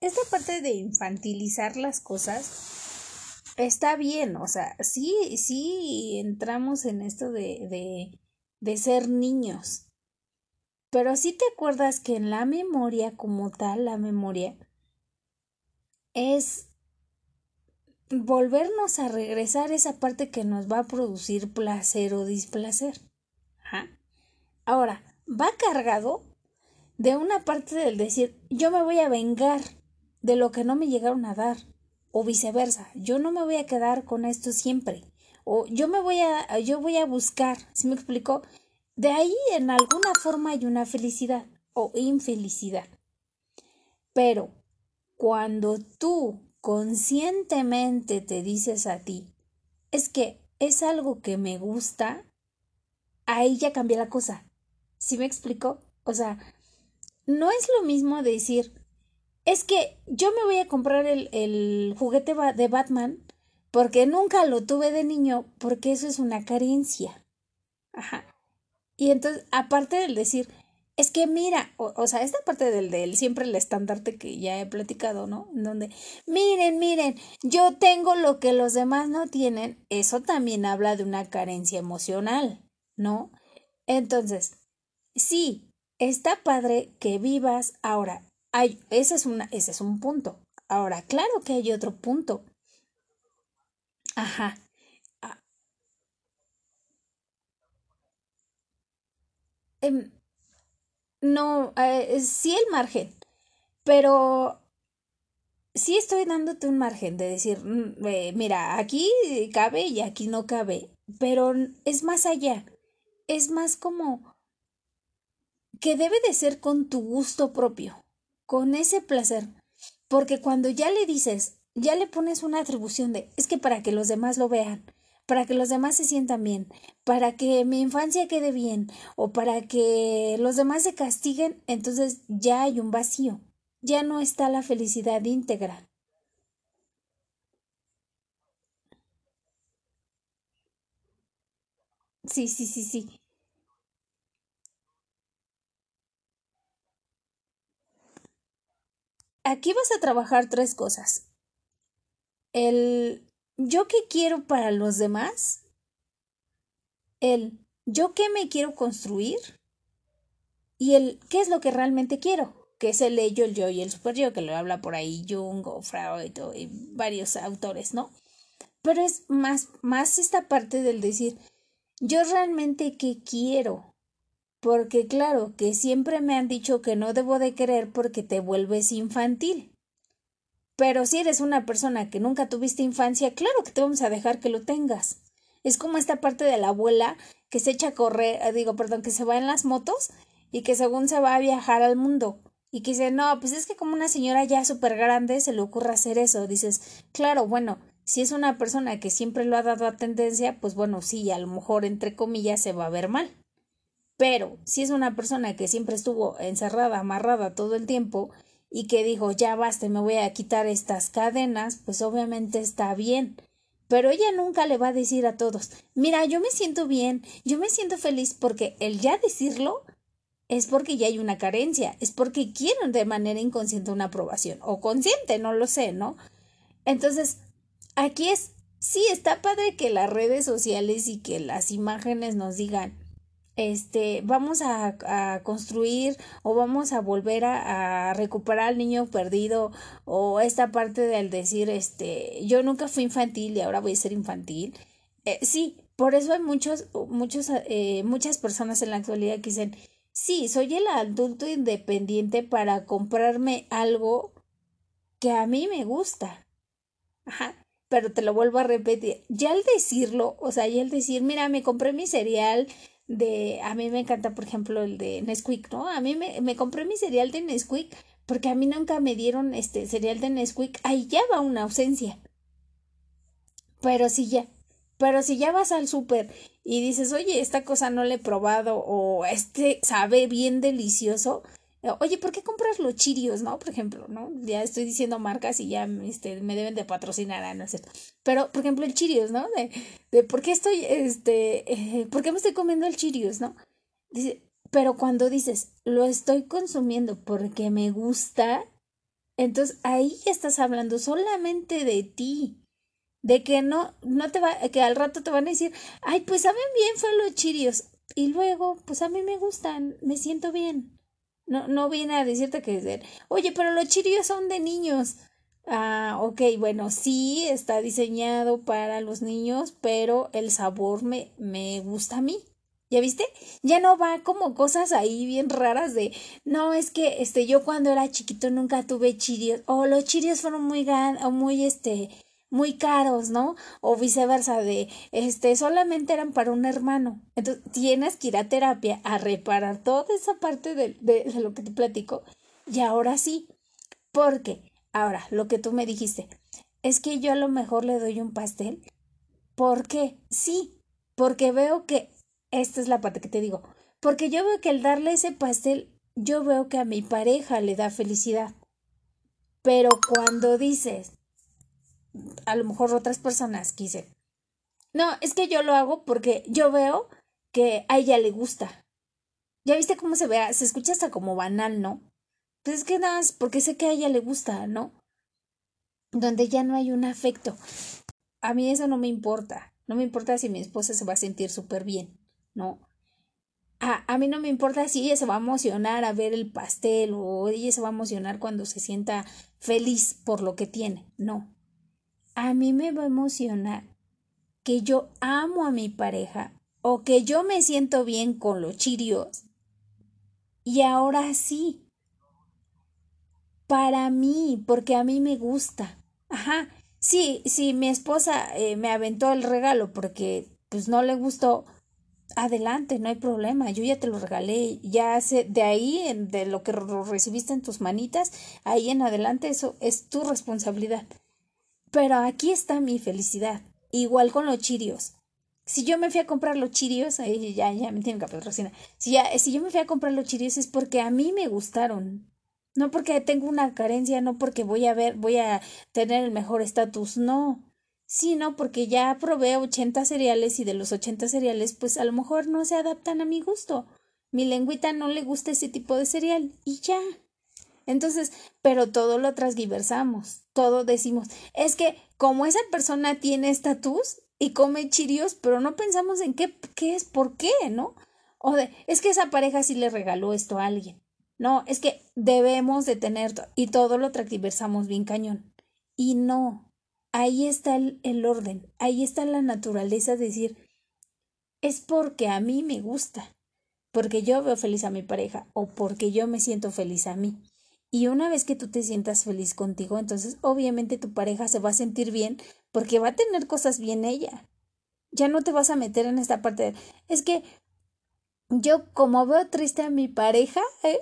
esta parte de infantilizar las cosas está bien, o sea, sí, sí entramos en esto de, de, de ser niños. Pero sí te acuerdas que en la memoria como tal, la memoria es volvernos a regresar esa parte que nos va a producir placer o displacer. Ahora, va cargado de una parte del decir, yo me voy a vengar de lo que no me llegaron a dar, o viceversa, yo no me voy a quedar con esto siempre, o yo me voy a, yo voy a buscar, ¿sí me explico? De ahí en alguna forma hay una felicidad o infelicidad. Pero cuando tú conscientemente te dices a ti, es que es algo que me gusta, ahí ya cambia la cosa. ¿Sí me explico? O sea, no es lo mismo decir, es que yo me voy a comprar el, el juguete de Batman porque nunca lo tuve de niño, porque eso es una carencia. Ajá. Y entonces, aparte del decir, es que mira, o, sea, esta parte del, del siempre el estandarte que ya he platicado, ¿no? En donde, miren, miren, yo tengo lo que los demás no tienen, eso también habla de una carencia emocional, ¿no? Entonces, sí, está padre que vivas ahora. Ese, es una, ese es un punto. Ahora, claro que hay otro punto. Ajá. Ah. Em, no, eh, sí el margen, pero sí estoy dándote un margen de decir, mm, eh, mira, aquí cabe y aquí no cabe, pero es más allá, es más como que debe de ser con tu gusto propio, con ese placer, porque cuando ya le dices, ya le pones una atribución de, es que para que los demás lo vean, para que los demás se sientan bien, para que mi infancia quede bien o para que los demás se castiguen, entonces ya hay un vacío, ya no está la felicidad íntegra. Sí, sí, sí, sí. Aquí vas a trabajar tres cosas. El yo qué quiero para los demás, el yo qué me quiero construir y el qué es lo que realmente quiero, que es el ello, el yo y el super yo, que lo habla por ahí Jung o Freud y varios autores, ¿no? Pero es más, más esta parte del decir, yo realmente qué quiero, porque claro, que siempre me han dicho que no debo de querer porque te vuelves infantil. Pero si eres una persona que nunca tuviste infancia, claro que te vamos a dejar que lo tengas. Es como esta parte de la abuela que se echa a correr, eh, digo, perdón, que se va en las motos y que según se va a viajar al mundo y que dice, no, pues es que como una señora ya súper grande se le ocurre hacer eso. Dices, claro, bueno, si es una persona que siempre lo ha dado a tendencia, pues bueno, sí, a lo mejor entre comillas se va a ver mal. Pero si es una persona que siempre estuvo encerrada, amarrada todo el tiempo y que dijo ya basta, me voy a quitar estas cadenas, pues obviamente está bien. Pero ella nunca le va a decir a todos, mira, yo me siento bien, yo me siento feliz porque el ya decirlo es porque ya hay una carencia, es porque quieren de manera inconsciente una aprobación o consciente, no lo sé, ¿no? Entonces, aquí es, sí, está padre que las redes sociales y que las imágenes nos digan, este, vamos a, construir o vamos a volver a, recuperar al niño perdido o esta parte del decir, este, yo nunca fui infantil y ahora voy a ser infantil. Eh, sí, por eso hay muchos, muchos, eh, muchas personas en la actualidad que dicen, sí, soy el adulto independiente para comprarme algo que a mí me gusta. Ajá, pero te lo vuelvo a repetir, ya al decirlo, o sea, ya al decir, mira, me compré mi cereal, de, a mí me encanta, por ejemplo, el de Nesquik, ¿no? A mí me, me compré mi cereal de Nesquik porque a mí nunca me dieron este cereal de Nesquik, ahí ya va una ausencia. Pero si ya, pero si ya vas al súper y dices, oye, esta cosa no la he probado o este sabe bien delicioso, Oye, ¿por qué compras los chirios, no? Por ejemplo, ¿no? Ya estoy diciendo marcas y ya este, me deben de patrocinar, ah, ¿no es cierto? Pero, por ejemplo, el chirios, ¿no? De, de por qué estoy, este, eh, ¿por qué me estoy comiendo el chirios, no? Dice, pero cuando dices, lo estoy consumiendo porque me gusta, Entonces ahí estás hablando solamente de ti. De que no, no te va, que al rato te van a decir, ay, pues saben bien fue los chirios. Y luego, pues a mí me gustan, me siento bien. No, no viene a decirte que, oye, pero los chirios son de niños. Ah, ok, bueno, sí, está diseñado para los niños, pero el sabor me, me gusta a mí. ¿Ya viste? Ya no va como cosas ahí bien raras de, no, es que este, yo cuando era chiquito nunca tuve chirios, o los chirios fueron muy gan o muy, este, muy caros, ¿no? O viceversa, de, este, solamente eran para un hermano. Entonces, tienes que ir a terapia a reparar toda esa parte de, lo que te platico. Y ahora sí, porque, ahora, lo que tú me dijiste, es que yo a lo mejor le doy un pastel. ¿Por qué? Sí, porque veo que esta es la parte que te digo. Porque yo veo que al darle ese pastel, yo veo que a mi pareja le da felicidad. Pero cuando dices, a lo mejor otras personas quise, no, es que yo lo hago porque yo veo que a ella le gusta. ¿Ya viste cómo se vea? Se escucha hasta como banal, ¿no? Pues es que nada, porque sé que a ella le gusta, ¿no? Donde ya no hay un afecto. A mí eso no me importa. No me importa si mi esposa se va a sentir súper bien. ¿no? A, a, mí no me importa si ella se va a emocionar a ver el pastel o ella se va a emocionar cuando se sienta feliz por lo que tiene, no. A mí me va a emocionar que yo amo a mi pareja o que yo me siento bien con los chirios. Y ahora sí, para mí, porque a mí me gusta. Ajá, sí, sí, mi esposa eh, me aventó el regalo porque pues no le gustó, adelante, no hay problema, yo ya te lo regalé, ya sé, de ahí, de lo que recibiste en tus manitas, ahí en adelante, eso es tu responsabilidad. Pero aquí está mi felicidad, igual con los chirios. Si yo me fui a comprar los chirios, ahí ya, ya me tienen que patrocinar. Si, ya, si yo me fui a comprar los chirios es porque a mí me gustaron. No porque tengo una carencia, no porque voy a ver, voy a tener el mejor estatus, no. Sí, no, porque ya probé 80 cereales y de los 80 cereales, pues a lo mejor no se adaptan a mi gusto. Mi lengüita no le gusta ese tipo de cereal y ya. Entonces, pero todo lo transgiversamos, todo decimos, es que como esa persona tiene estatus y come chirios, pero no pensamos en qué, qué es, por qué, ¿no? O de, es que esa pareja sí le regaló esto a alguien. No, es que debemos de tener y todo lo transgiversamos bien cañón. Y no, ahí está el, orden, ahí está la naturaleza de decir, es porque a mí me gusta, porque yo veo feliz a mi pareja o porque yo me siento feliz a mí. Y una vez que tú te sientas feliz contigo, entonces obviamente tu pareja se va a sentir bien porque va a tener cosas bien ella. Ya no te vas a meter en esta parte de, es que yo como veo triste a mi pareja, ¿eh?